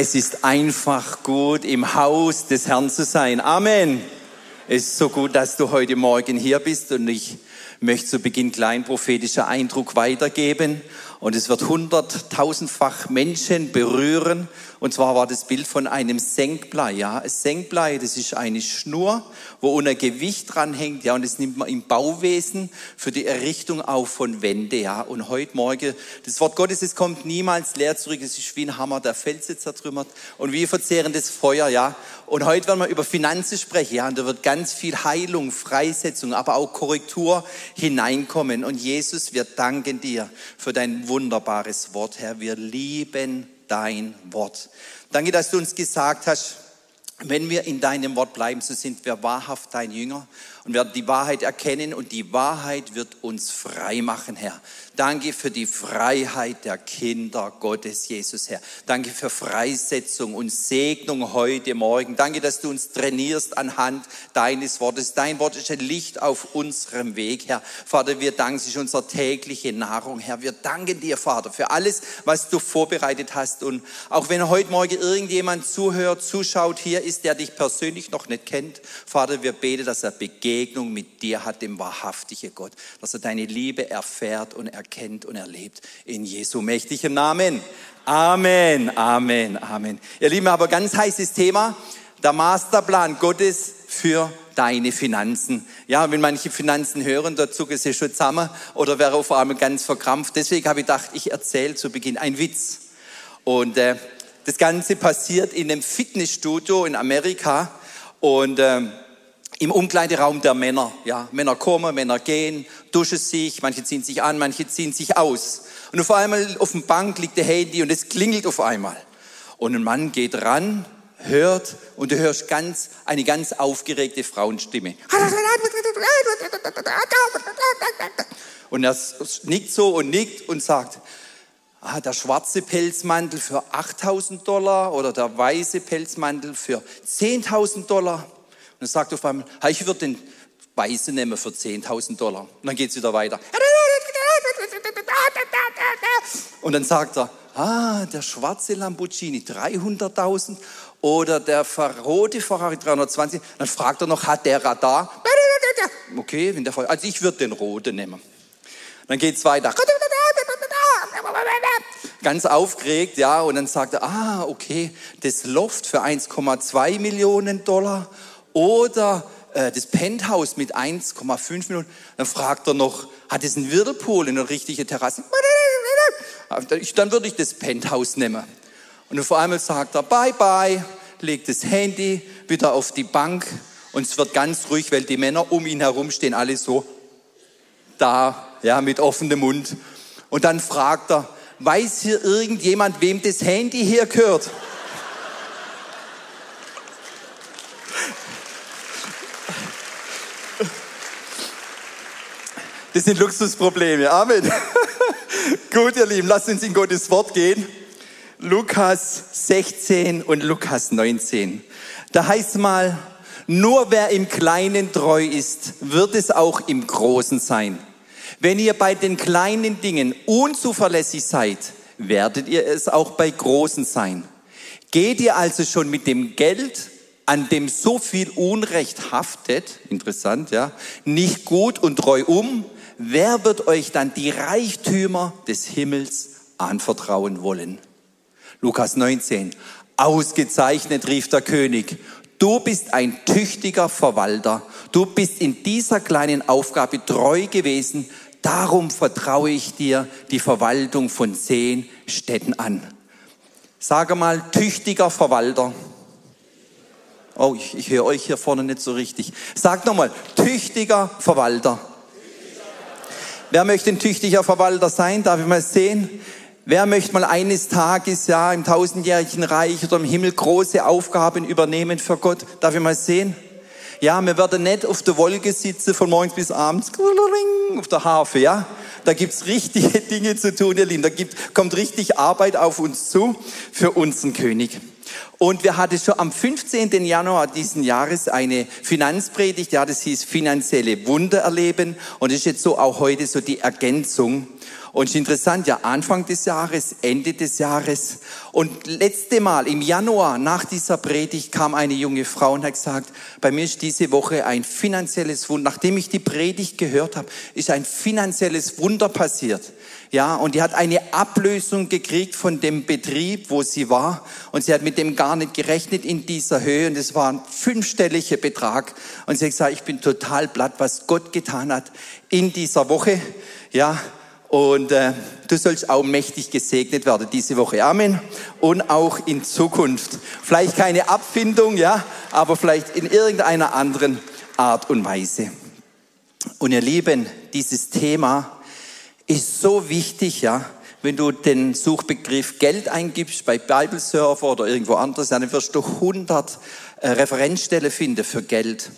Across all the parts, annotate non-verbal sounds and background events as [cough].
Es ist einfach gut, im Haus des Herrn zu sein. Amen. Es ist so gut, dass du heute Morgen hier bist und ich möchte zu Beginn klein prophetischer Eindruck weitergeben. Und es wird hunderttausendfach Menschen berühren. Und zwar war das Bild von einem Senkblei. Ja, ein Senkblei, das ist eine Schnur, wo unter Gewicht dranhängt. Ja, und das nimmt man im Bauwesen für die Errichtung auch von Wände. Ja, und heute Morgen, das Wort Gottes, es kommt niemals leer zurück. Es ist wie ein Hammer, der Felsen zertrümmert und wie verzehrendes Feuer. Ja, und heute werden wir über Finanzen sprechen. Ja, und da wird ganz viel Heilung, Freisetzung, aber auch Korrektur hineinkommen. Und Jesus, wir danken dir für dein wunderbares Wort, Herr. Wir lieben dein Wort. Danke, dass du uns gesagt hast, wenn wir in deinem Wort bleiben, so sind wir wahrhaft dein Jünger und werden die Wahrheit erkennen und die Wahrheit wird uns frei machen, Herr. Danke für die Freiheit der Kinder Gottes, Jesus, Herr. Danke für Freisetzung und Segnung heute Morgen. Danke, dass du uns trainierst anhand deines Wortes. Dein Wort ist ein Licht auf unserem Weg, Herr. Vater, wir danken, ist unsere tägliche Nahrung, Herr. Wir danken dir, Vater, für alles, was du vorbereitet hast. Und auch wenn heute Morgen irgendjemand zuhört, zuschaut, hier ist, der dich persönlich noch nicht kennt, Vater, wir beten, dass er Begegnung mit dir hat, dem wahrhaftigen Gott, dass er deine Liebe erfährt und erkennt und erlebt. In Jesu mächtigem Namen. Amen, Amen, Amen. Ihr Lieben, aber ganz heißes Thema, der Masterplan Gottes für deine Finanzen. Ja, wenn manche Finanzen hören, da zucke sie schon zusammen oder wäre auf einmal ganz verkrampft. Deswegen habe ich gedacht, ich erzähle zu Beginn einen Witz. Und äh, das Ganze passiert in einem Fitnessstudio in Amerika und äh, im Umkleideraum der Männer. Ja, Männer kommen, Männer gehen, duschen sich, manche ziehen sich an, manche ziehen sich aus. Und auf einmal auf dem Bank liegt der Handy und es klingelt auf einmal. Und ein Mann geht ran, hört und du hörst ganz, eine ganz aufgeregte Frauenstimme. Und er nickt so und nickt und sagt, ah, der schwarze Pelzmantel für 8000 Dollar oder der weiße Pelzmantel für 10.000 Dollar. Und dann sagt auf einmal, ich würde den Weißen nehmen für 10.000 Dollar. Und dann geht es wieder weiter. Und dann sagt er, ah, der schwarze Lamborghini 300.000 oder der rote Ferrari 320. Dann fragt er noch, hat der Radar? Okay, wenn der also ich würde den roten nehmen. Dann geht es weiter. Ganz aufgeregt, ja, und dann sagt er, ah, okay, das Loft für 1,2 Millionen Dollar oder äh, das Penthouse mit 1,5 Millionen. Dann fragt er noch, hat es einen Whirlpool in einer richtigen Terrasse? Dann würde ich das Penthouse nehmen. Und vor einmal sagt er, bye bye, legt das Handy wieder auf die Bank und es wird ganz ruhig, weil die Männer um ihn herum stehen alle so da, ja, mit offenem Mund. Und dann fragt er, weiß hier irgendjemand, wem das Handy hier gehört? Das sind Luxusprobleme. Amen. [laughs] Gut, ihr Lieben, lasst uns in Gottes Wort gehen. Lukas 16 und Lukas 19. Da heißt mal, nur wer im Kleinen treu ist, wird es auch im Großen sein. Wenn ihr bei den kleinen Dingen unzuverlässig seid, werdet ihr es auch bei großen sein. Geht ihr also schon mit dem Geld, an dem so viel Unrecht haftet, interessant, ja, nicht gut und treu um, wer wird euch dann die Reichtümer des Himmels anvertrauen wollen? Lukas 19. Ausgezeichnet, rief der König. Du bist ein tüchtiger Verwalter. Du bist in dieser kleinen Aufgabe treu gewesen. Darum vertraue ich dir die Verwaltung von zehn Städten an. Sage mal, tüchtiger Verwalter. Oh, ich, ich höre euch hier vorne nicht so richtig. Sag nochmal, tüchtiger Verwalter. Wer möchte ein tüchtiger Verwalter sein? Darf ich mal sehen? Wer möchte mal eines Tages, ja, im tausendjährigen Reich oder im Himmel große Aufgaben übernehmen für Gott? Darf ich mal sehen? Ja, wir werden nicht auf der Wolke sitzen von morgens bis abends auf der Harfe, ja? Da gibt's richtige [laughs] Dinge zu tun, ihr Lieben. Da gibt, kommt richtig Arbeit auf uns zu für unseren König. Und wir hatten schon am 15. Januar diesen Jahres eine Finanzpredigt, ja, das hieß finanzielle Wunder erleben. Und das ist jetzt so auch heute so die Ergänzung. Und es ist interessant, ja, Anfang des Jahres, Ende des Jahres. Und letzte Mal im Januar nach dieser Predigt kam eine junge Frau und hat gesagt, bei mir ist diese Woche ein finanzielles Wunder. Nachdem ich die Predigt gehört habe, ist ein finanzielles Wunder passiert. Ja, und die hat eine Ablösung gekriegt von dem Betrieb, wo sie war. Und sie hat mit dem gar nicht gerechnet in dieser Höhe. Und es war ein fünfstelliger Betrag. Und sie hat gesagt, ich bin total platt, was Gott getan hat in dieser Woche. Ja, und äh, du sollst auch mächtig gesegnet werden diese Woche. Amen. Und auch in Zukunft. Vielleicht keine Abfindung, ja, aber vielleicht in irgendeiner anderen Art und Weise. Und ihr Lieben, dieses Thema ist so wichtig, ja. Wenn du den Suchbegriff Geld eingibst bei Bibleserver oder irgendwo anders, dann wirst du 100 äh, Referenzstellen finden für Geld.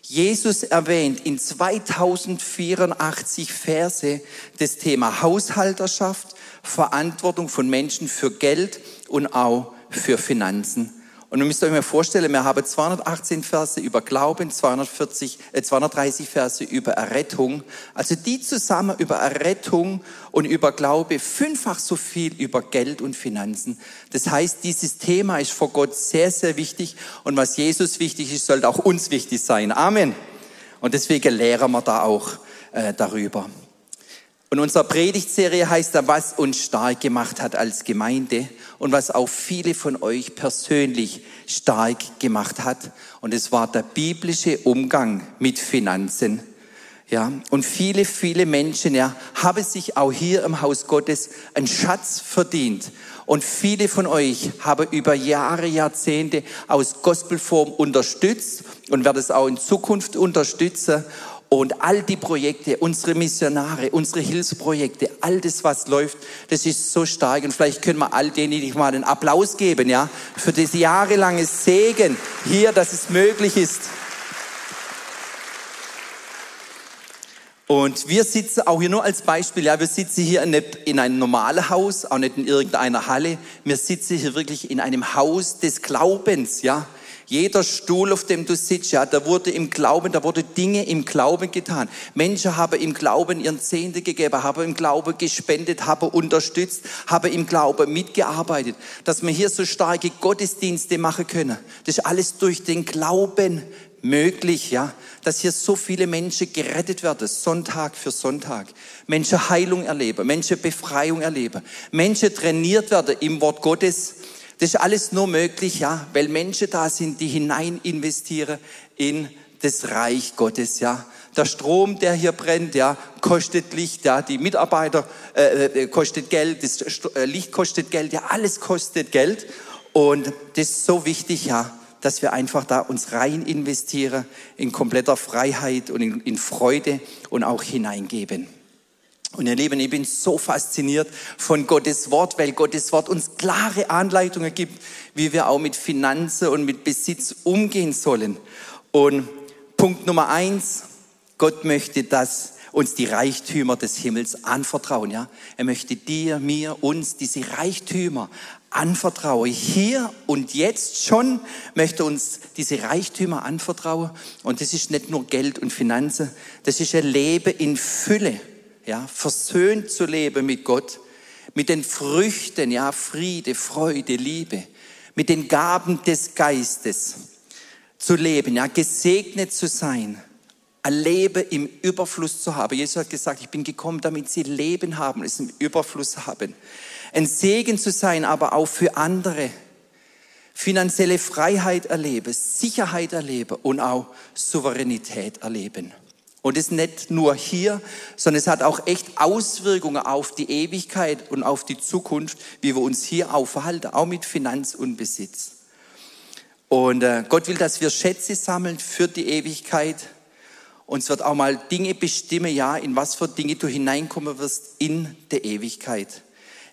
Jesus erwähnt in 2084 Verse das Thema Haushalterschaft, Verantwortung von Menschen für Geld und auch für Finanzen. Und ihr müsst euch mal vorstellen, wir haben 218 Verse über Glauben, 240, äh, 230 Verse über Errettung. Also die zusammen über Errettung und über Glaube, fünffach so viel über Geld und Finanzen. Das heißt, dieses Thema ist vor Gott sehr, sehr wichtig. Und was Jesus wichtig ist, sollte auch uns wichtig sein. Amen. Und deswegen lehren wir da auch äh, darüber. Und unsere Predigtserie heißt da, was uns stark gemacht hat als Gemeinde und was auch viele von euch persönlich stark gemacht hat. Und es war der biblische Umgang mit Finanzen. Ja, und viele, viele Menschen, ja, haben sich auch hier im Haus Gottes einen Schatz verdient. Und viele von euch haben über Jahre, Jahrzehnte aus Gospelform unterstützt und werden es auch in Zukunft unterstützen. Und all die Projekte, unsere Missionare, unsere Hilfsprojekte, all das, was läuft, das ist so stark. Und vielleicht können wir all denen mal einen Applaus geben, ja, für das jahrelange Segen hier, dass es möglich ist. Und wir sitzen auch hier nur als Beispiel, ja, wir sitzen hier nicht in einem normalen Haus, auch nicht in irgendeiner Halle. Wir sitzen hier wirklich in einem Haus des Glaubens, ja. Jeder Stuhl, auf dem du sitzt, ja, da wurde im Glauben, da wurde Dinge im Glauben getan. Menschen haben im Glauben ihren Zehnte gegeben, haben im Glauben gespendet, haben unterstützt, haben im Glauben mitgearbeitet. Dass wir hier so starke Gottesdienste machen können, das ist alles durch den Glauben möglich, ja, dass hier so viele Menschen gerettet werden, Sonntag für Sonntag. Menschen Heilung erleben, Menschen Befreiung erleben, Menschen trainiert werden im Wort Gottes, das ist alles nur möglich, ja, weil Menschen da sind, die hinein investieren in das Reich Gottes, ja. Der Strom, der hier brennt, ja, kostet Licht, ja, die Mitarbeiter äh, äh kostet Geld, das äh, Licht kostet Geld, ja, alles kostet Geld. Und das ist so wichtig, ja, dass wir einfach da uns rein investieren in kompletter Freiheit und in, in Freude und auch hineingeben. Und ihr Lieben, ich bin so fasziniert von Gottes Wort, weil Gottes Wort uns klare Anleitungen gibt, wie wir auch mit Finanzen und mit Besitz umgehen sollen. Und Punkt Nummer eins, Gott möchte, dass uns die Reichtümer des Himmels anvertrauen, ja. Er möchte dir, mir, uns diese Reichtümer anvertrauen. Hier und jetzt schon möchte uns diese Reichtümer anvertrauen. Und das ist nicht nur Geld und Finanzen, das ist ein Leben in Fülle ja, versöhnt zu leben mit Gott, mit den Früchten, ja, Friede, Freude, Liebe, mit den Gaben des Geistes zu leben, ja, gesegnet zu sein, ein Leben im Überfluss zu haben. Jesus hat gesagt, ich bin gekommen, damit sie Leben haben, es im Überfluss haben. Ein Segen zu sein, aber auch für andere. Finanzielle Freiheit erleben, Sicherheit erleben und auch Souveränität erleben. Und es nicht nur hier, sondern es hat auch echt Auswirkungen auf die Ewigkeit und auf die Zukunft, wie wir uns hier aufhalten, auch mit Finanz und Besitz. Und äh, Gott will, dass wir Schätze sammeln für die Ewigkeit. Und es wird auch mal Dinge bestimmen, ja, in was für Dinge du hineinkommen wirst in der Ewigkeit.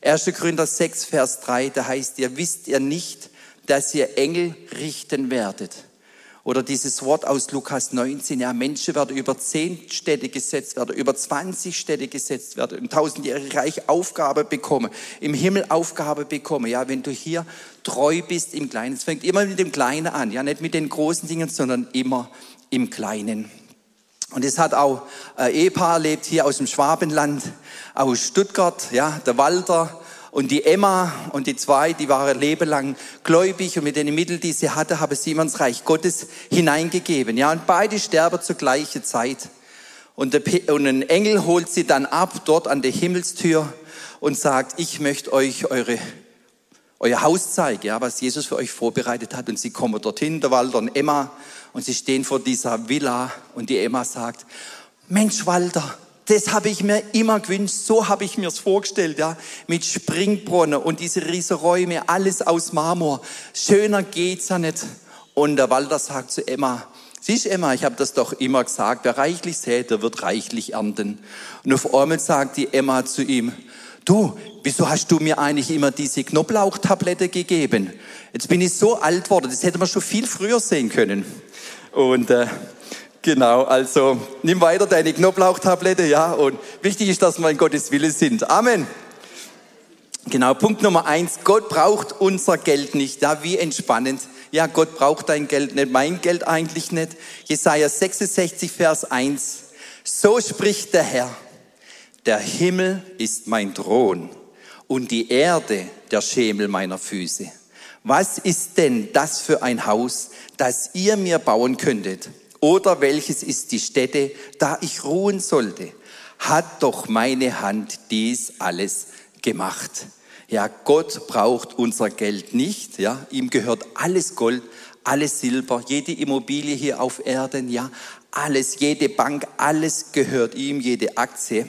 1. Korinther 6, Vers 3, da heißt, ihr wisst ihr nicht, dass ihr Engel richten werdet. Oder dieses Wort aus Lukas 19, ja, Menschen werden über zehn Städte gesetzt werden, über 20 Städte gesetzt werden, im tausendjährigen Reich Aufgabe bekommen, im Himmel Aufgabe bekommen. Ja, wenn du hier treu bist im Kleinen. Es fängt immer mit dem Kleinen an, ja, nicht mit den großen Dingen, sondern immer im Kleinen. Und es hat auch ein Ehepaar lebt hier aus dem Schwabenland, aus Stuttgart, ja, der Walter und die Emma und die zwei, die waren lebenlang gläubig und mit den Mitteln, die sie hatte, haben sie ins Reich Gottes hineingegeben. Ja, und beide sterben zur gleichen Zeit. Und, der, und ein Engel holt sie dann ab, dort an der Himmelstür und sagt, ich möchte euch eure, euer Haus zeigen, ja, was Jesus für euch vorbereitet hat. Und sie kommen dorthin, der Walter und Emma, und sie stehen vor dieser Villa und die Emma sagt, Mensch Walter, das habe ich mir immer gewünscht, so habe ich mir es vorgestellt, ja, mit Springbrunnen und diese riesen Räume, alles aus Marmor. Schöner geht's ja nicht. Und der Walter sagt zu Emma, siehst Emma, ich habe das doch immer gesagt, wer reichlich sät, der wird reichlich ernten. Und auf einmal sagt die Emma zu ihm, du, wieso hast du mir eigentlich immer diese Knoblauchtablette gegeben? Jetzt bin ich so alt worden, das hätte man schon viel früher sehen können. Und äh, Genau, also nimm weiter deine Knoblauchtablette, ja, und wichtig ist, dass wir in Gottes Wille sind. Amen. Genau, Punkt Nummer eins, Gott braucht unser Geld nicht. Ja, wie entspannend. Ja, Gott braucht dein Geld nicht, mein Geld eigentlich nicht. Jesaja 66, Vers 1. So spricht der Herr. Der Himmel ist mein Thron und die Erde der Schemel meiner Füße. Was ist denn das für ein Haus, das ihr mir bauen könntet? Oder welches ist die Stätte, da ich ruhen sollte? Hat doch meine Hand dies alles gemacht. Ja, Gott braucht unser Geld nicht. Ja, ihm gehört alles Gold, alles Silber, jede Immobilie hier auf Erden. Ja, alles, jede Bank, alles gehört ihm, jede Aktie.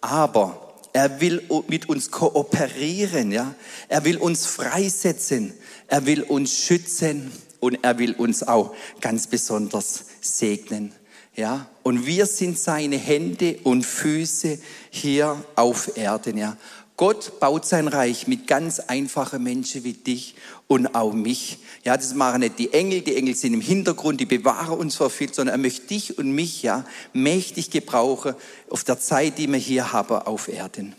Aber er will mit uns kooperieren. Ja, er will uns freisetzen. Er will uns schützen und er will uns auch ganz besonders segnen. Ja, und wir sind seine Hände und Füße hier auf Erden. Ja, Gott baut sein Reich mit ganz einfachen Menschen wie dich und auch mich. Ja, das machen nicht die Engel. Die Engel sind im Hintergrund, die bewahren uns vor viel, sondern er möchte dich und mich ja mächtig gebrauchen auf der Zeit, die wir hier haben auf Erden.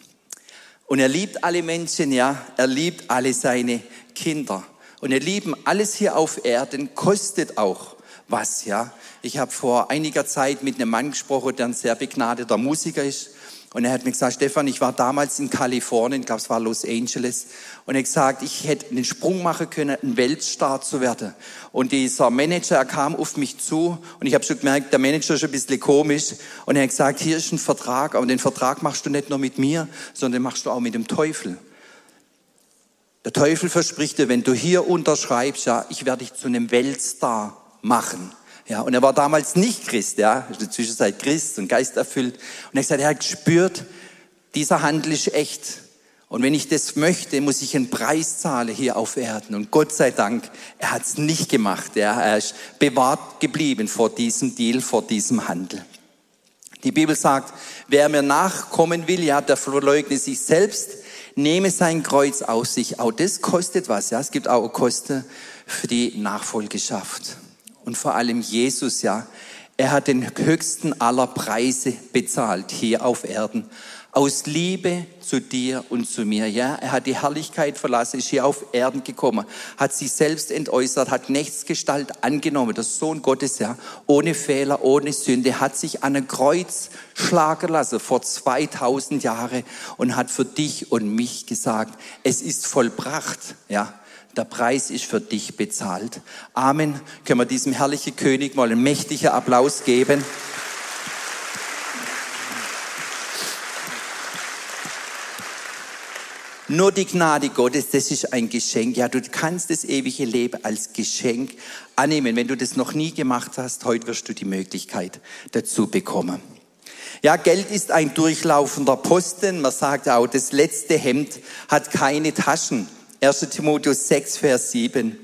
Und er liebt alle Menschen, ja, er liebt alle seine Kinder. Und ihr Lieben, alles hier auf Erden kostet auch was, ja. Ich habe vor einiger Zeit mit einem Mann gesprochen, der ein sehr begnadeter Musiker ist. Und er hat mir gesagt, Stefan, ich war damals in Kalifornien, ich glaube es war Los Angeles, und er hat gesagt, ich hätte einen Sprung machen können, ein Weltstar zu werden. Und dieser Manager, er kam auf mich zu und ich habe schon gemerkt, der Manager ist ein bisschen komisch. Und er hat gesagt, hier ist ein Vertrag, aber den Vertrag machst du nicht nur mit mir, sondern den machst du auch mit dem Teufel. Der Teufel verspricht dir, wenn du hier unterschreibst, ja, ich werde dich zu einem Weltstar machen. Ja, und er war damals nicht Christ, ja, in der Zwischenzeit Christ und geisterfüllt. Und er hat gesagt, er hat gespürt, dieser Handel ist echt. Und wenn ich das möchte, muss ich einen Preis zahlen hier auf Erden. Und Gott sei Dank, er hat es nicht gemacht. Ja. Er ist bewahrt geblieben vor diesem Deal, vor diesem Handel. Die Bibel sagt, wer mir nachkommen will, ja, der verleugne sich selbst, nehme sein Kreuz auf sich. Auch das kostet was, ja. Es gibt auch Kosten für die Nachfolgeschaft. Und vor allem Jesus, ja. Er hat den höchsten aller Preise bezahlt hier auf Erden aus Liebe zu dir und zu mir. Ja, er hat die Herrlichkeit verlassen, ist hier auf Erden gekommen, hat sich selbst entäußert, hat Nächstgestalt angenommen, der Sohn Gottes, ja, ohne Fehler, ohne Sünde, hat sich an ein Kreuz schlagen lassen vor 2000 Jahren und hat für dich und mich gesagt, es ist vollbracht, ja. Der Preis ist für dich bezahlt. Amen. Können wir diesem herrlichen König mal einen mächtigen Applaus geben? Nur die Gnade Gottes, das ist ein Geschenk. Ja, du kannst das ewige Leben als Geschenk annehmen. Wenn du das noch nie gemacht hast, heute wirst du die Möglichkeit dazu bekommen. Ja, Geld ist ein durchlaufender Posten. Man sagt auch, das letzte Hemd hat keine Taschen. 1. Timotheus 6, Vers 7.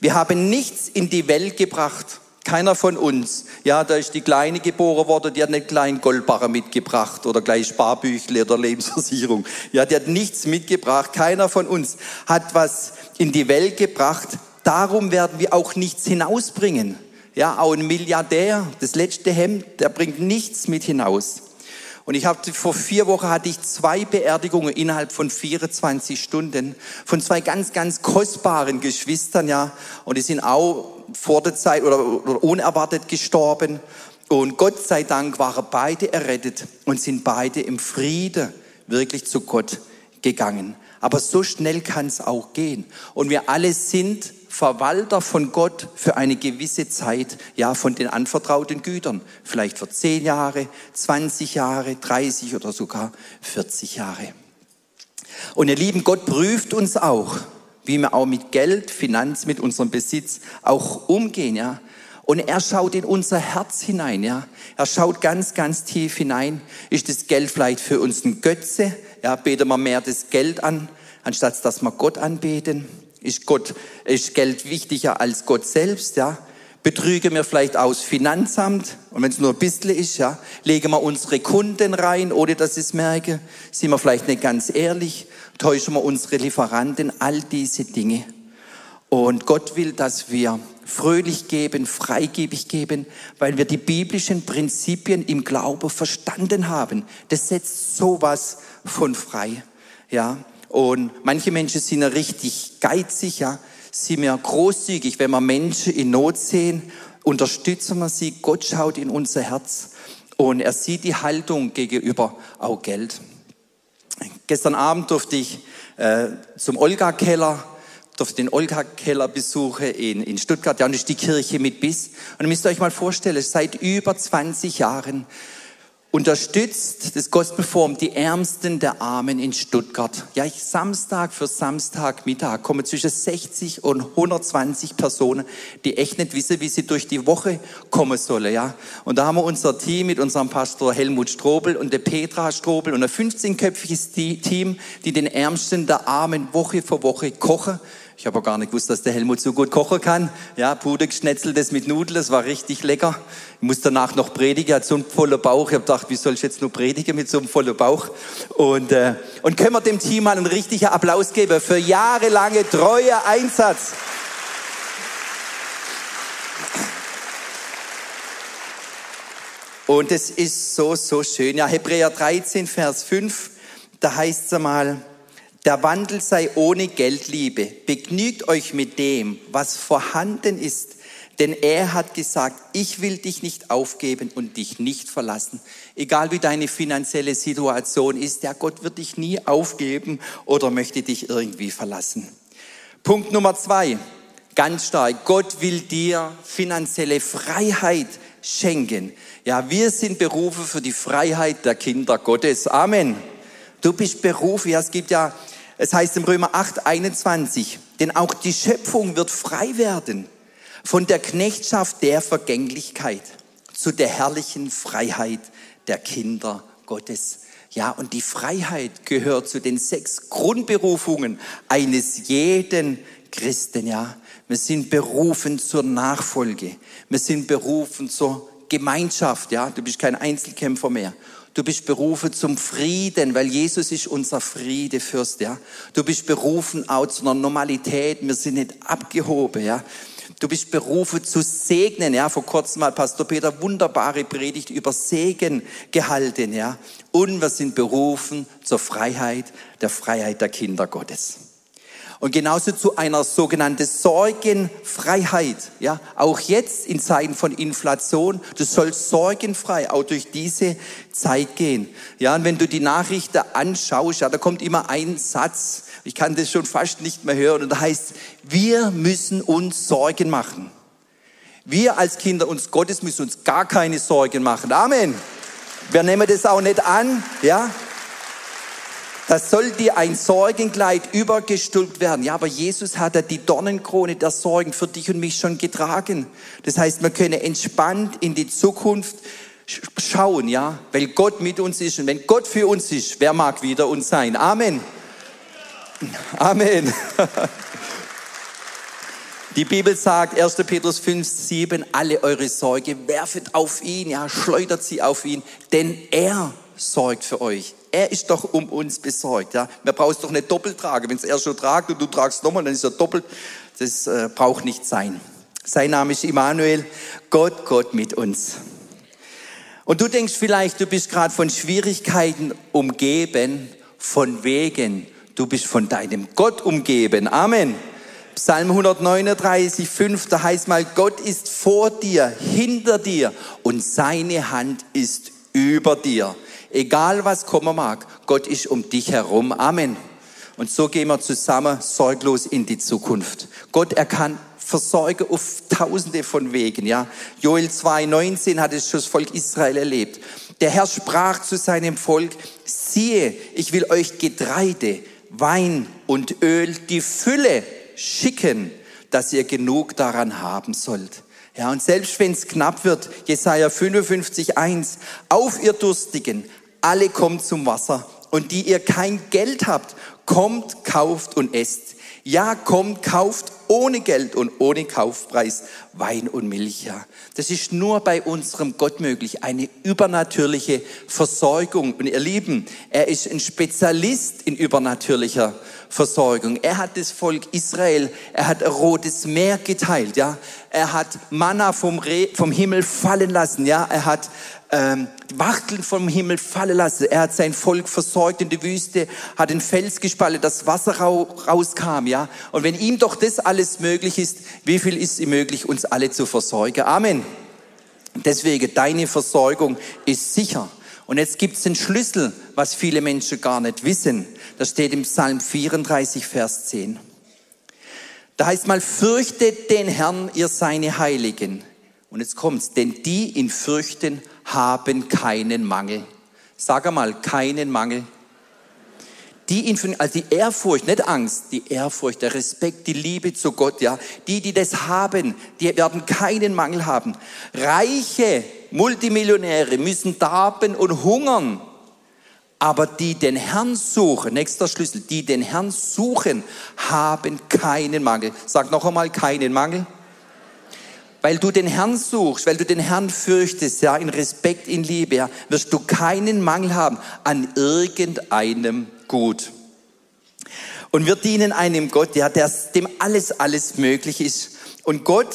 Wir haben nichts in die Welt gebracht keiner von uns. Ja, da ist die Kleine geboren worden, die hat einen kleinen Goldbarren mitgebracht oder gleich Sparbüchle oder Lebensversicherung. Ja, die hat nichts mitgebracht. Keiner von uns hat was in die Welt gebracht. Darum werden wir auch nichts hinausbringen. Ja, auch ein Milliardär, das letzte Hemd, der bringt nichts mit hinaus. Und ich habe vor vier Wochen hatte ich zwei Beerdigungen innerhalb von 24 Stunden von zwei ganz, ganz kostbaren Geschwistern, ja. Und die sind auch vor der Zeit oder, oder unerwartet gestorben. Und Gott sei Dank waren beide errettet und sind beide im Friede wirklich zu Gott gegangen. Aber so schnell kann es auch gehen. Und wir alle sind Verwalter von Gott für eine gewisse Zeit, ja, von den anvertrauten Gütern. Vielleicht für 10 Jahre, 20 Jahre, 30 oder sogar 40 Jahre. Und ihr Lieben, Gott prüft uns auch, wie wir auch mit Geld, Finanz, mit unserem Besitz auch umgehen, ja. Und er schaut in unser Herz hinein, ja. Er schaut ganz, ganz tief hinein. Ist das Geld vielleicht für uns ein Götze? Ja, beten wir mehr das Geld an, anstatt dass wir Gott anbeten? Ist Gott, ist Geld wichtiger als Gott selbst, ja? Betrügen wir vielleicht aus Finanzamt und wenn es nur ein bisschen ist, ja, legen wir unsere Kunden rein, ohne dass sie es merken. Sind wir vielleicht nicht ganz ehrlich, täuschen wir unsere Lieferanten, all diese Dinge. Und Gott will, dass wir fröhlich geben, freigebig geben, weil wir die biblischen Prinzipien im Glaube verstanden haben. Das setzt sowas von frei, ja. Und manche Menschen sind ja richtig geizig, ja sind wir großzügig, wenn wir Menschen in Not sehen, unterstützen wir sie. Gott schaut in unser Herz und er sieht die Haltung gegenüber auch Geld. Gestern Abend durfte ich äh, zum Olga-Keller, durfte den Olga-Keller besuchen in, in Stuttgart. Ja, und das ist die Kirche mit Biss. Und ihr müsst euch mal vorstellen, seit über 20 Jahren unterstützt das Gospelforum die Ärmsten der Armen in Stuttgart. Ja, ich, Samstag für Samstag Mittag kommen zwischen 60 und 120 Personen, die echt nicht wissen, wie sie durch die Woche kommen sollen. Ja, und da haben wir unser Team mit unserem Pastor Helmut Strobel und der Petra Strobel und ein 15-köpfiges Team, die den Ärmsten der Armen Woche für Woche kochen ich habe auch gar nicht gewusst, dass der Helmut so gut kochen kann. Ja, Puder geschnetzeltes mit Nudeln, das war richtig lecker. Ich muss danach noch predigen, er hat so einen vollen Bauch. Ich habe gedacht, wie soll ich jetzt nur predigen mit so einem vollen Bauch? Und, äh, und können wir dem Team mal einen richtigen Applaus geben für jahrelange treue Einsatz. Und es ist so, so schön. Ja, Hebräer 13, Vers 5, da heißt es einmal, der Wandel sei ohne Geldliebe. Begnügt euch mit dem, was vorhanden ist. Denn er hat gesagt, ich will dich nicht aufgeben und dich nicht verlassen. Egal wie deine finanzielle Situation ist, der Gott wird dich nie aufgeben oder möchte dich irgendwie verlassen. Punkt Nummer zwei, ganz stark. Gott will dir finanzielle Freiheit schenken. Ja, wir sind berufen für die Freiheit der Kinder Gottes. Amen. Du bist berufen. Ja, es gibt ja es heißt im Römer 8, 21, denn auch die Schöpfung wird frei werden von der Knechtschaft der Vergänglichkeit zu der herrlichen Freiheit der Kinder Gottes. Ja, und die Freiheit gehört zu den sechs Grundberufungen eines jeden Christen, ja. Wir sind berufen zur Nachfolge. Wir sind berufen zur Gemeinschaft, ja. Du bist kein Einzelkämpfer mehr. Du bist berufen zum Frieden, weil Jesus ist unser Friedefürst, ja. Du bist berufen auch zu einer Normalität. Wir sind nicht abgehoben, ja. Du bist berufen zu segnen, ja. Vor kurzem hat Pastor Peter wunderbare Predigt über Segen gehalten, ja. Und wir sind berufen zur Freiheit, der Freiheit der Kinder Gottes. Und genauso zu einer sogenannten Sorgenfreiheit. Ja, auch jetzt in Zeiten von Inflation, du sollst sorgenfrei auch durch diese Zeit gehen. Ja, und wenn du die Nachrichten anschaust, ja, da kommt immer ein Satz. Ich kann das schon fast nicht mehr hören. Und da heißt, wir müssen uns Sorgen machen. Wir als Kinder uns Gottes müssen uns gar keine Sorgen machen. Amen. Wir nehmen das auch nicht an, ja. Das soll dir ein Sorgenkleid übergestülpt werden. Ja, aber Jesus hat ja die Dornenkrone der Sorgen für dich und mich schon getragen. Das heißt, wir können entspannt in die Zukunft schauen, ja, weil Gott mit uns ist. Und wenn Gott für uns ist, wer mag wieder uns sein? Amen. Amen. [laughs] Die Bibel sagt, 1. Petrus 5, 7, alle eure Sorge werfet auf ihn, ja, schleudert sie auf ihn, denn er sorgt für euch. Er ist doch um uns besorgt. Ja? Man braucht es doch nicht doppelt tragen. Wenn es er schon tragt und du tragst nochmal, dann ist er doppelt. Das äh, braucht nicht sein. Sein Name ist Immanuel, Gott, Gott mit uns. Und du denkst vielleicht, du bist gerade von Schwierigkeiten umgeben, von wegen, du bist von deinem Gott umgeben. Amen. Psalm 139, 5, da heißt mal, Gott ist vor dir, hinter dir und seine Hand ist über dir. Egal was kommen mag, Gott ist um dich herum. Amen. Und so gehen wir zusammen sorglos in die Zukunft. Gott, er kann versorgen auf tausende von Wegen, ja. Joel 2,19 hat es schon das Volk Israel erlebt. Der Herr sprach zu seinem Volk, siehe, ich will euch Getreide, Wein und Öl, die Fülle schicken, dass ihr genug daran haben sollt. Ja, und selbst wenn es knapp wird, Jesaja 55, 1, auf ihr Durstigen, alle kommt zum Wasser. Und die ihr kein Geld habt, kommt, kauft und esst. Ja, kommt, kauft ohne Geld und ohne Kaufpreis Wein und Milch. Ja. Das ist nur bei unserem Gott möglich, eine übernatürliche Versorgung. Und ihr Lieben, er ist ein Spezialist in übernatürlicher Versorgung. Er hat das Volk Israel, er hat ein rotes Meer geteilt, ja. Er hat Manna vom, Re vom Himmel fallen lassen, ja. Er hat ähm, Wachteln vom Himmel fallen lassen. Er hat sein Volk versorgt in der Wüste, hat den Fels gespaltet, das Wasser rauskam, ja. Und wenn ihm doch das alles möglich ist, wie viel ist ihm möglich, uns alle zu versorgen? Amen. Deswegen, deine Versorgung ist sicher. Und jetzt gibt es den Schlüssel, was viele Menschen gar nicht wissen. Das steht im Psalm 34, Vers 10. Da heißt mal, fürchtet den Herrn, ihr seine Heiligen. Und jetzt kommt's, denn die ihn fürchten, haben keinen Mangel. Sag einmal, keinen Mangel. Die ihn, also die Ehrfurcht, nicht Angst, die Ehrfurcht, der Respekt, die Liebe zu Gott, ja. Die, die das haben, die werden keinen Mangel haben. Reiche Multimillionäre müssen darben und hungern. Aber die den Herrn suchen, nächster Schlüssel, die den Herrn suchen, haben keinen Mangel. Sag noch einmal, keinen Mangel weil du den Herrn suchst, weil du den Herrn fürchtest, ja, in Respekt, in Liebe, ja, wirst du keinen Mangel haben an irgendeinem Gut. Und wir dienen einem Gott, ja, der, dem alles, alles möglich ist. Und Gott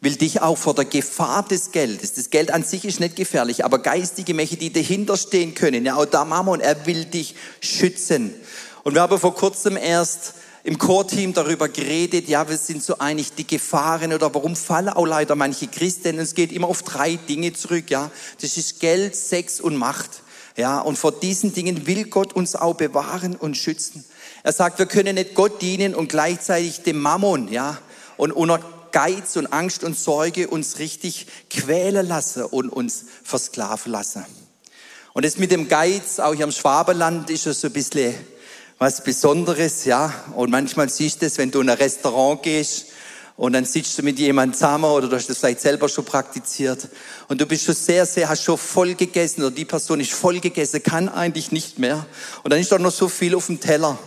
will dich auch vor der Gefahr des Geldes, das Geld an sich ist nicht gefährlich, aber geistige Mächte, die dahinter stehen können, ja, auch der Mammon, er will dich schützen. Und wir haben vor kurzem erst im Chorteam darüber geredet, ja, wir sind so einig, die Gefahren oder warum fallen auch leider manche Christen. Es geht immer auf drei Dinge zurück, ja. Das ist Geld, Sex und Macht. Ja, und vor diesen Dingen will Gott uns auch bewahren und schützen. Er sagt, wir können nicht Gott dienen und gleichzeitig dem Mammon, ja, und unter Geiz und Angst und Sorge uns richtig quälen lassen und uns versklaven lassen. Und das mit dem Geiz, auch hier im Schwaberland, ist es so ein bisschen was Besonderes, ja. Und manchmal siehst du es, wenn du in ein Restaurant gehst und dann sitzt du mit jemandem zusammen oder du hast das vielleicht selber schon praktiziert und du bist schon sehr, sehr, hast schon voll gegessen oder die Person ist voll gegessen, kann eigentlich nicht mehr. Und dann ist doch noch so viel auf dem Teller.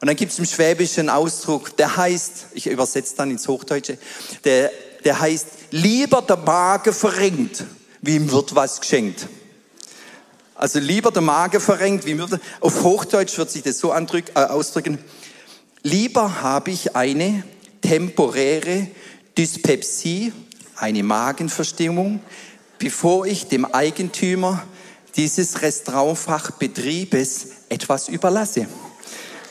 Und dann gibt es im Schwäbischen Ausdruck, der heißt, ich übersetze dann ins Hochdeutsche, der, der heißt, lieber der Magen verringt, wie ihm wird was geschenkt. Also lieber der Magen verrenkt, wie würde, auf Hochdeutsch wird sich das so andrück, äh, ausdrücken. Lieber habe ich eine temporäre Dyspepsie, eine Magenverstimmung, bevor ich dem Eigentümer dieses Restaurantfachbetriebes etwas überlasse.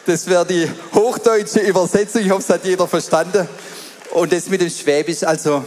Das wäre die hochdeutsche Übersetzung. Ich hoffe, es hat jeder verstanden. Und das mit dem Schwäbisch, also,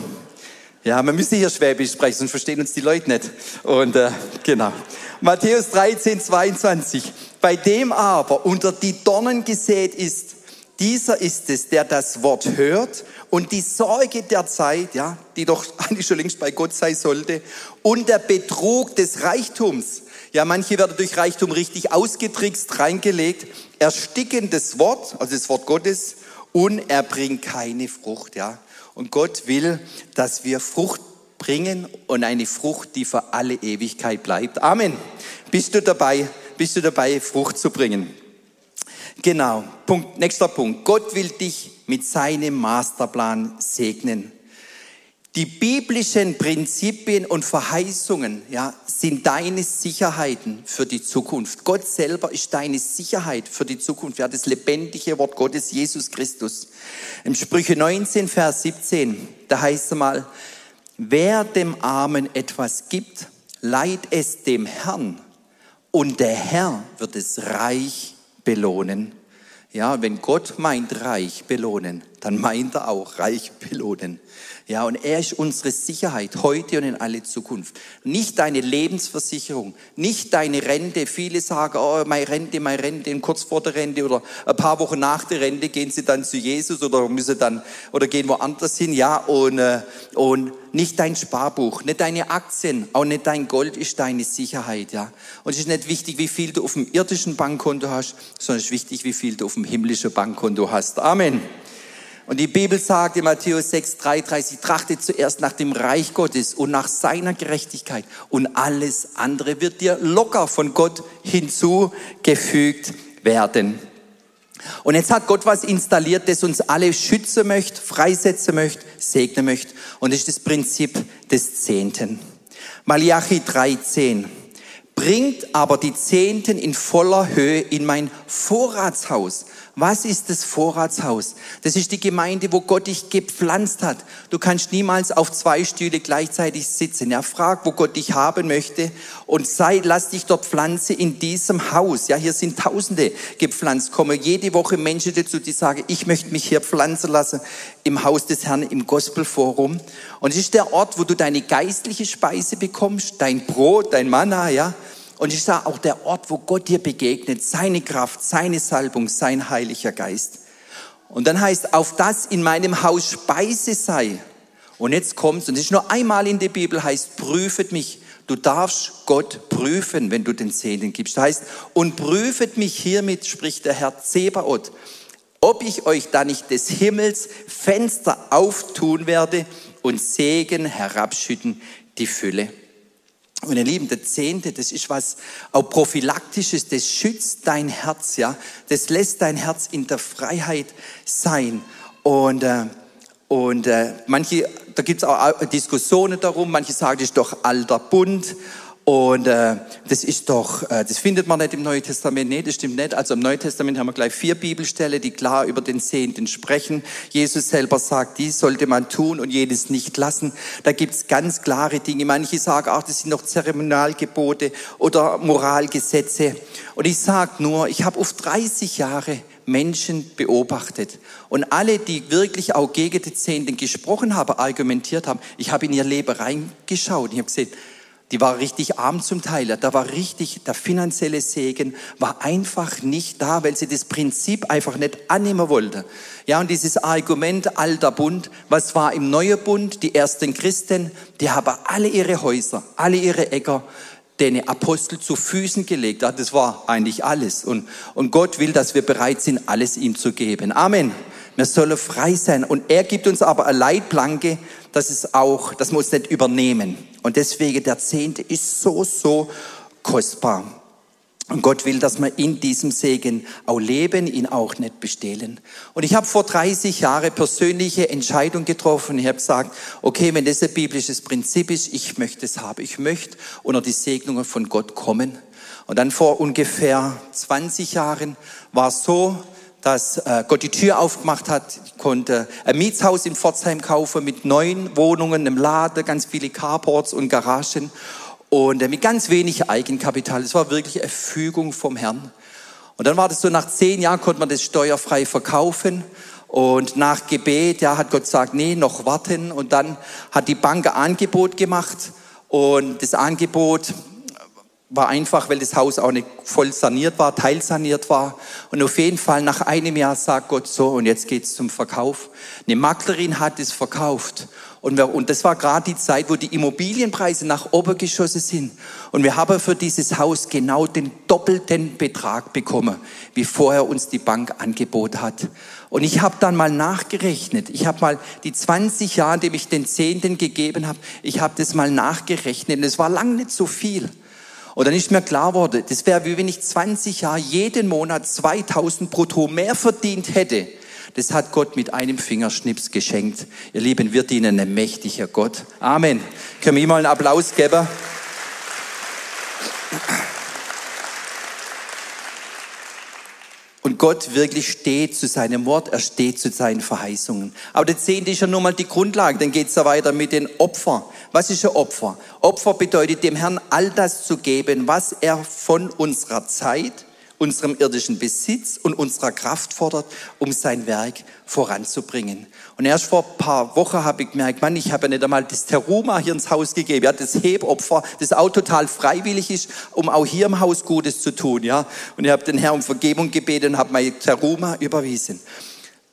ja, man müsste hier Schwäbisch sprechen, sonst verstehen uns die Leute nicht. Und, äh, genau. Matthäus 13, 22. Bei dem aber unter die Dornen gesät ist, dieser ist es, der das Wort hört und die Sorge der Zeit, ja, die doch [laughs] eigentlich schon längst bei Gott sein sollte, und der Betrug des Reichtums. Ja, manche werden durch Reichtum richtig ausgetrickst, reingelegt, ersticken das Wort, also das Wort Gottes, und er bringt keine Frucht, ja. Und Gott will, dass wir Frucht bringen und eine Frucht, die für alle Ewigkeit bleibt. Amen. Bist du dabei? Bist du dabei, Frucht zu bringen? Genau. Punkt, nächster Punkt. Gott will dich mit seinem Masterplan segnen. Die biblischen Prinzipien und Verheißungen, ja, sind deine Sicherheiten für die Zukunft. Gott selber ist deine Sicherheit für die Zukunft. Ja, das lebendige Wort Gottes, Jesus Christus. Im Sprüche 19, Vers 17, da heißt es mal, Wer dem Armen etwas gibt, leiht es dem Herrn und der Herr wird es reich belohnen. Ja, wenn Gott meint reich belohnen, dann meint er auch reich belohnen. Ja, und er ist unsere Sicherheit heute und in alle Zukunft. Nicht deine Lebensversicherung, nicht deine Rente. Viele sagen, oh, meine Rente, meine Rente, und kurz vor der Rente oder ein paar Wochen nach der Rente gehen sie dann zu Jesus oder müssen dann, oder gehen woanders hin. Ja, und, äh, und nicht dein Sparbuch, nicht deine Aktien, auch nicht dein Gold ist deine Sicherheit, ja. Und es ist nicht wichtig, wie viel du auf dem irdischen Bankkonto hast, sondern es ist wichtig, wie viel du auf dem himmlischen Bankkonto hast. Amen. Und die Bibel sagt in Matthäus 6, 33, trachtet zuerst nach dem Reich Gottes und nach seiner Gerechtigkeit und alles andere wird dir locker von Gott hinzugefügt werden. Und jetzt hat Gott was installiert, das uns alle schützen möchte, freisetzen möchte, segnen möchte. Und das ist das Prinzip des Zehnten. Malachi 3,10. Bringt aber die Zehnten in voller Höhe in mein Vorratshaus was ist das Vorratshaus? Das ist die Gemeinde, wo Gott dich gepflanzt hat. Du kannst niemals auf zwei Stühle gleichzeitig sitzen. Ja, frag, wo Gott dich haben möchte und sei, lass dich dort pflanzen in diesem Haus. Ja, hier sind Tausende gepflanzt. Kommen jede Woche Menschen dazu, die sagen, ich möchte mich hier pflanzen lassen im Haus des Herrn, im Gospelforum. Und es ist der Ort, wo du deine geistliche Speise bekommst, dein Brot, dein Manna, ja. Und ich sage auch der Ort, wo Gott dir begegnet, seine Kraft, seine Salbung, sein heiliger Geist. Und dann heißt, auf das in meinem Haus Speise sei. Und jetzt kommt's, und es ist nur einmal in der Bibel, heißt, prüfet mich. Du darfst Gott prüfen, wenn du den Zehnten gibst. Heißt, und prüfet mich hiermit, spricht der Herr Zebaoth, ob ich euch da nicht des Himmels Fenster auftun werde und Segen herabschütten, die Fülle. Und ihr Lieben, der Zehnte, das ist was auch prophylaktisches, das schützt dein Herz, ja. Das lässt dein Herz in der Freiheit sein. Und, äh, und äh, manche, da gibt es auch Diskussionen darum, manche sagen, das ist doch alter Bund. Und äh, das ist doch, äh, das findet man nicht im Neuen Testament. Nee, das stimmt nicht. Also im Neuen Testament haben wir gleich vier Bibelstellen, die klar über den Zehnten sprechen. Jesus selber sagt, dies sollte man tun und jenes nicht lassen. Da gibt's ganz klare Dinge. Manche sagen, ach, das sind noch Zeremonialgebote oder Moralgesetze. Und ich sage nur, ich habe auf 30 Jahre Menschen beobachtet. Und alle, die wirklich auch gegen den Zehnten gesprochen haben, argumentiert haben, ich habe in ihr Leben reingeschaut. Ich habe gesehen, die war richtig arm zum Teil. Da war richtig, der finanzielle Segen war einfach nicht da, weil sie das Prinzip einfach nicht annehmen wollte. Ja, und dieses Argument alter Bund, was war im neuen Bund? Die ersten Christen, die haben alle ihre Häuser, alle ihre Äcker, den Apostel zu Füßen gelegt. Das war eigentlich alles. Und, und Gott will, dass wir bereit sind, alles ihm zu geben. Amen. Wir sollen frei sein. Und er gibt uns aber eine Leitplanke, dass es auch, dass wir uns nicht übernehmen. Und deswegen der Zehnte ist so, so kostbar. Und Gott will, dass wir in diesem Segen auch leben, ihn auch nicht bestehlen. Und ich habe vor 30 Jahren persönliche Entscheidung getroffen. Ich habe gesagt, okay, wenn das ein biblisches Prinzip ist, ich möchte es haben. Ich möchte unter die Segnungen von Gott kommen. Und dann vor ungefähr 20 Jahren war es so, dass äh, Gott die Tür aufgemacht hat. Ich konnte ein Mietshaus in Pforzheim kaufen mit neun Wohnungen, einem Laden, ganz viele Carports und Garagen und äh, mit ganz wenig Eigenkapital. Es war wirklich eine Fügung vom Herrn. Und dann war das so, nach zehn Jahren konnte man das steuerfrei verkaufen. Und nach Gebet, ja, hat Gott gesagt, nee, noch warten. Und dann hat die Bank ein Angebot gemacht. Und das Angebot war einfach, weil das Haus auch nicht voll saniert war, teilsaniert war. Und auf jeden Fall nach einem Jahr sagt Gott so, und jetzt geht's zum Verkauf. Eine Maklerin hat es verkauft. Und, wir, und das war gerade die Zeit, wo die Immobilienpreise nach oben geschossen sind. Und wir haben für dieses Haus genau den doppelten Betrag bekommen, wie vorher uns die Bank angeboten hat. Und ich habe dann mal nachgerechnet. Ich habe mal die 20 Jahre, die ich den Zehnten gegeben habe, ich habe das mal nachgerechnet. Und es war lang nicht so viel. Und dann ist mir klar geworden, das wäre wie wenn ich 20 Jahre jeden Monat 2000 brutto mehr verdient hätte. Das hat Gott mit einem Fingerschnips geschenkt. Ihr Lieben, wir dienen einem mächtiger Gott. Amen. Können wir ihm mal einen Applaus geben? Und Gott wirklich steht zu seinem Wort, er steht zu seinen Verheißungen. Aber der Zehnte ist ja nur mal die Grundlage, dann geht's ja weiter mit den Opfern. Was ist ein Opfer? Opfer bedeutet dem Herrn all das zu geben, was er von unserer Zeit unserem irdischen Besitz und unserer Kraft fordert, um sein Werk voranzubringen. Und erst vor ein paar Wochen habe ich gemerkt, Mann, ich habe ja nicht einmal das Teruma hier ins Haus gegeben, ja, das Hebopfer, das auch total freiwillig ist, um auch hier im Haus Gutes zu tun, ja. Und ich habe den Herrn um Vergebung gebeten und habe mein Teruma überwiesen.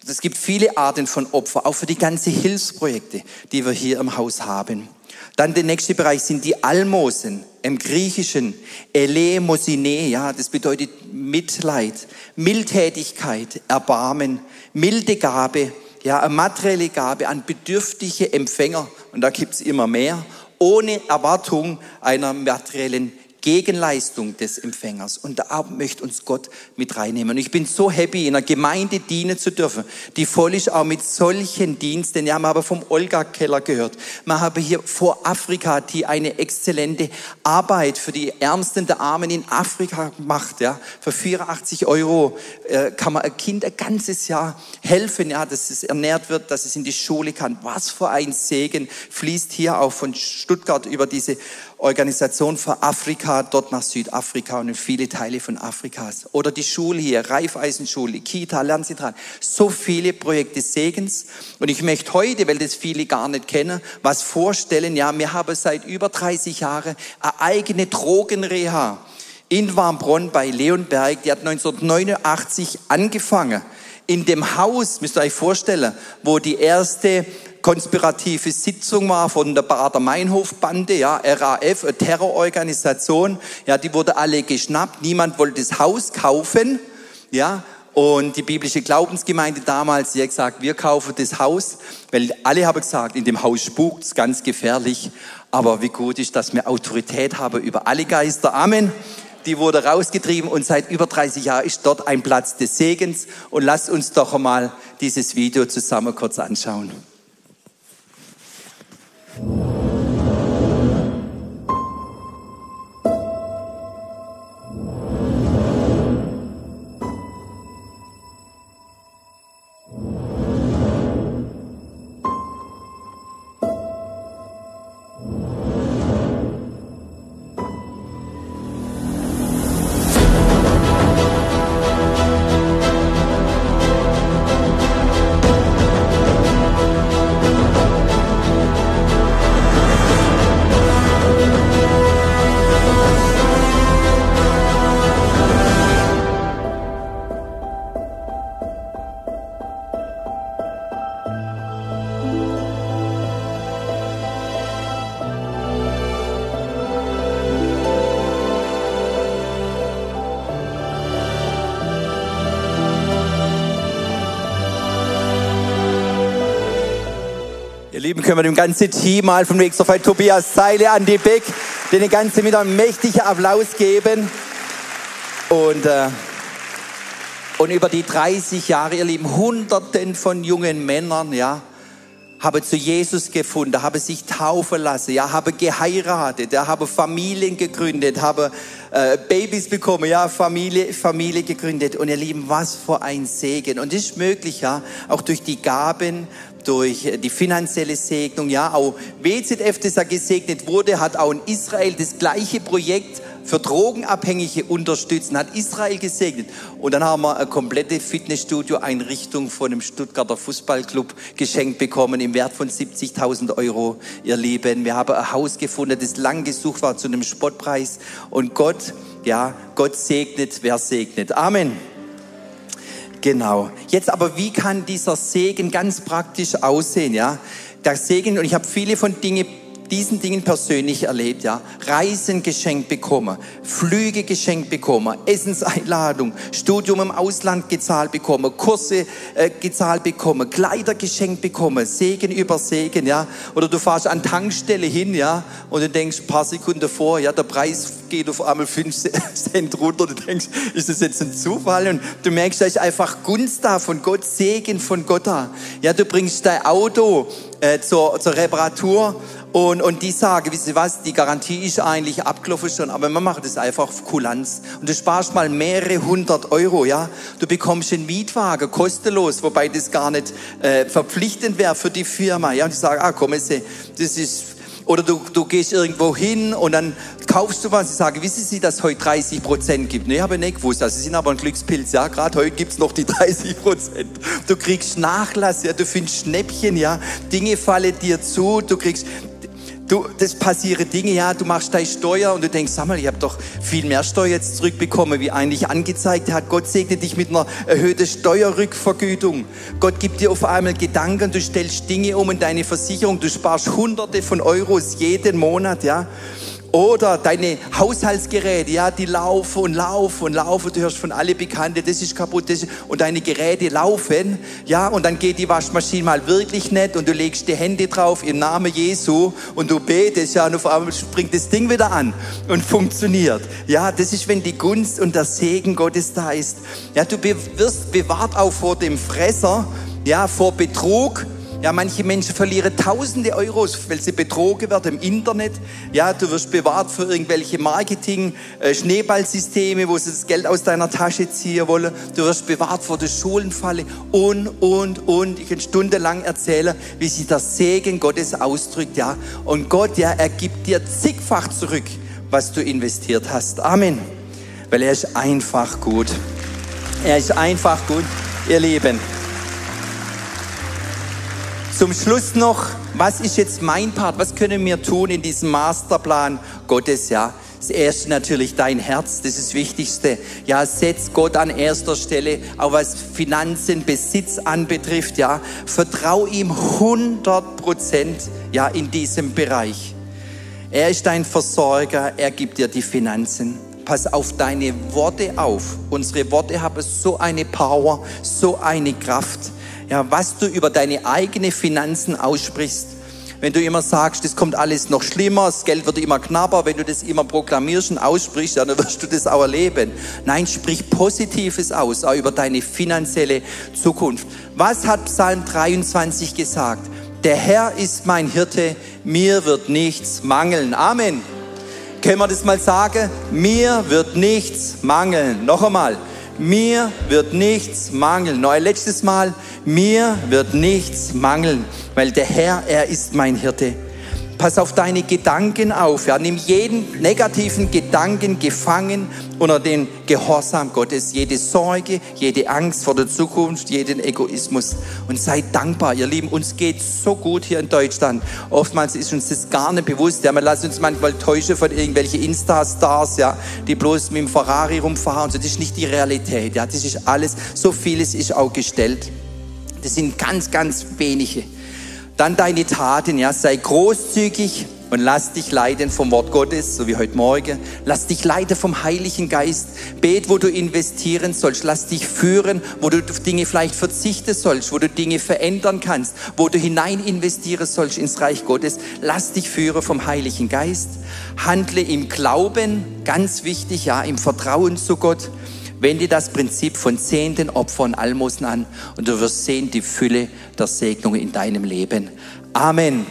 Es gibt viele Arten von Opfer, auch für die ganzen Hilfsprojekte, die wir hier im Haus haben. Dann der nächste Bereich sind die Almosen im Griechischen. Elemosine, ja, das bedeutet Mitleid, Mildtätigkeit, Erbarmen, milde Gabe, ja, eine materielle Gabe an bedürftige Empfänger. Und da gibt's immer mehr, ohne Erwartung einer materiellen Gegenleistung des Empfängers. Und da möchte uns Gott mit reinnehmen. Und ich bin so happy, in einer Gemeinde dienen zu dürfen, die voll ist auch mit solchen Diensten. Ja, wir haben vom Olga Keller gehört. Wir haben hier vor Afrika, die eine exzellente Arbeit für die Ärmsten der Armen in Afrika macht. Ja, für 84 Euro äh, kann man ein Kind ein ganzes Jahr helfen, ja, dass es ernährt wird, dass es in die Schule kann. Was für ein Segen fließt hier auch von Stuttgart über diese Organisation für Afrika, dort nach Südafrika und in viele Teile von Afrikas. Oder die Schule hier, Raiffeisenschule, Kita, Lernzentral. So viele Projekte Segens. Und ich möchte heute, weil das viele gar nicht kennen, was vorstellen. Ja, wir haben seit über 30 Jahren eine eigene Drogenreha in Warmbronn bei Leonberg. Die hat 1989 angefangen. In dem Haus, müsst ihr euch vorstellen, wo die erste konspirative Sitzung war von der Bader-Meinhof-Bande, ja, RAF, eine Terrororganisation, ja, die wurde alle geschnappt, niemand wollte das Haus kaufen, ja, und die biblische Glaubensgemeinde damals, die hat gesagt, wir kaufen das Haus, weil alle haben gesagt, in dem Haus spukt es ganz gefährlich, aber wie gut ist, dass wir Autorität haben über alle Geister. Amen die wurde rausgetrieben und seit über 30 Jahren ist dort ein Platz des Segens. Und lasst uns doch einmal dieses Video zusammen kurz anschauen. Lieben, können wir dem ganzen Team mal vom Extrafall Tobias Zeile an die Beck, den ganzen mit einem mächtigen Applaus geben. Und, äh, und über die 30 Jahre, ihr Lieben, Hunderten von jungen Männern, ja, haben zu Jesus gefunden, haben sich taufen lassen, ja, haben geheiratet, ja, haben Familien gegründet, haben äh, Babys bekommen, ja, Familie, Familie gegründet. Und ihr Lieben, was für ein Segen. Und das ist möglich, ja, auch durch die Gaben durch die finanzielle Segnung, ja, auch WZF, das da gesegnet wurde, hat auch in Israel das gleiche Projekt für Drogenabhängige unterstützt, hat Israel gesegnet. Und dann haben wir eine komplette Fitnessstudio-Einrichtung von einem Stuttgarter Fußballclub geschenkt bekommen im Wert von 70.000 Euro, ihr Lieben. Wir haben ein Haus gefunden, das lang gesucht war zu einem Spottpreis. Und Gott, ja, Gott segnet, wer segnet. Amen. Genau. Jetzt aber, wie kann dieser Segen ganz praktisch aussehen? Ja, der Segen und ich habe viele von Dingen diesen Dingen persönlich erlebt, ja. Reisen geschenkt bekommen, Flüge geschenkt bekommen, Essenseinladung, Studium im Ausland gezahlt bekommen, Kurse äh, gezahlt bekommen, Kleider geschenkt bekommen, Segen über Segen, ja. Oder du fährst an Tankstelle hin, ja, und du denkst, paar Sekunden vor, ja, der Preis geht auf einmal fünf [laughs] Cent runter, du denkst, ist das jetzt ein Zufall? Und du merkst, da ist einfach Gunst da von Gott, Segen von Gott da. Ja, du bringst dein Auto äh, zur, zur Reparatur und, und die sagen, wisst ihr was, die Garantie ist eigentlich abgelaufen schon, aber man macht es einfach auf Kulanz. Und du sparst mal mehrere hundert Euro, ja. Du bekommst einen Mietwagen kostenlos, wobei das gar nicht äh, verpflichtend wäre für die Firma, ja. Und die sagen, ah, komm, das ist Oder du, du gehst irgendwo hin und dann kaufst du was. Ich sage, wissen Sie, dass es heute 30 Prozent gibt? Nee, habe ich nicht gewusst. Also Sie sind aber ein Glückspilz. Ja, gerade heute gibt es noch die [laughs] 30 Prozent. Du kriegst Nachlass, ja, du findest Schnäppchen, ja. Dinge fallen dir zu. Du kriegst Du, das passieren Dinge, ja, du machst deine Steuer und du denkst, sag mal, ich habe doch viel mehr Steuer jetzt zurückbekommen, wie eigentlich angezeigt hat. Gott segnet dich mit einer erhöhten Steuerrückvergütung. Gott gibt dir auf einmal Gedanken, du stellst Dinge um in deine Versicherung, du sparst Hunderte von Euros jeden Monat, ja. Oder deine Haushaltsgeräte, ja, die laufen und laufen und laufen. Du hörst von alle Bekannte, das ist kaputt. Das ist, und deine Geräte laufen, ja, und dann geht die Waschmaschine mal wirklich nicht und du legst die Hände drauf im Namen Jesu und du betest, ja, und auf einmal springt das Ding wieder an und funktioniert. Ja, das ist, wenn die Gunst und der Segen Gottes da ist. Ja, du wirst bewahrt auch vor dem Fresser, ja, vor Betrug, ja, manche Menschen verlieren tausende Euros, weil sie betrogen werden im Internet. Ja, du wirst bewahrt für irgendwelche Marketing-Schneeballsysteme, wo sie das Geld aus deiner Tasche ziehen wollen. Du wirst bewahrt vor der Schulenfalle und, und, und. Ich kann stundenlang erzählen, wie sich der Segen Gottes ausdrückt, ja. Und Gott, ja, er gibt dir zigfach zurück, was du investiert hast. Amen. Weil er ist einfach gut. Er ist einfach gut, ihr Lieben. Zum Schluss noch, was ist jetzt mein Part? Was können wir tun in diesem Masterplan Gottes? Ja, das erste natürlich dein Herz, das ist das Wichtigste. Ja, setz Gott an erster Stelle, auch was Finanzen, Besitz anbetrifft. Ja, vertrau ihm 100 Prozent, ja, in diesem Bereich. Er ist dein Versorger, er gibt dir die Finanzen. Pass auf deine Worte auf. Unsere Worte haben so eine Power, so eine Kraft ja, was du über deine eigenen Finanzen aussprichst. Wenn du immer sagst, das kommt alles noch schlimmer, das Geld wird immer knapper, wenn du das immer proklamierst und aussprichst, dann wirst du das auch erleben. Nein, sprich Positives aus, auch über deine finanzielle Zukunft. Was hat Psalm 23 gesagt? Der Herr ist mein Hirte, mir wird nichts mangeln. Amen. Können wir das mal sagen? Mir wird nichts mangeln. Noch einmal mir wird nichts mangeln. Neu letztes Mal, mir wird nichts mangeln, weil der Herr, er ist mein Hirte. Pass auf deine Gedanken auf. Ja. Nimm jeden negativen Gedanken gefangen unter den Gehorsam Gottes. Jede Sorge, jede Angst vor der Zukunft, jeden Egoismus. Und sei dankbar. Ihr Lieben, uns geht so gut hier in Deutschland. Oftmals ist uns das gar nicht bewusst. Ja, wir lassen uns manchmal täuschen von irgendwelchen Insta-Stars, ja, die bloß mit dem Ferrari rumfahren. das ist nicht die Realität. Ja. Das ist alles, so vieles ist auch gestellt. Das sind ganz, ganz wenige. Dann deine Taten, ja, sei großzügig und lass dich leiden vom Wort Gottes, so wie heute Morgen. Lass dich leiden vom Heiligen Geist. Bet, wo du investieren sollst. Lass dich führen, wo du Dinge vielleicht verzichten sollst, wo du Dinge verändern kannst, wo du hinein investieren sollst ins Reich Gottes. Lass dich führen vom Heiligen Geist. Handle im Glauben, ganz wichtig, ja, im Vertrauen zu Gott. Wende das Prinzip von Zehnten, Opfern, Almosen an und du wirst sehen die Fülle der Segnungen in deinem Leben. Amen.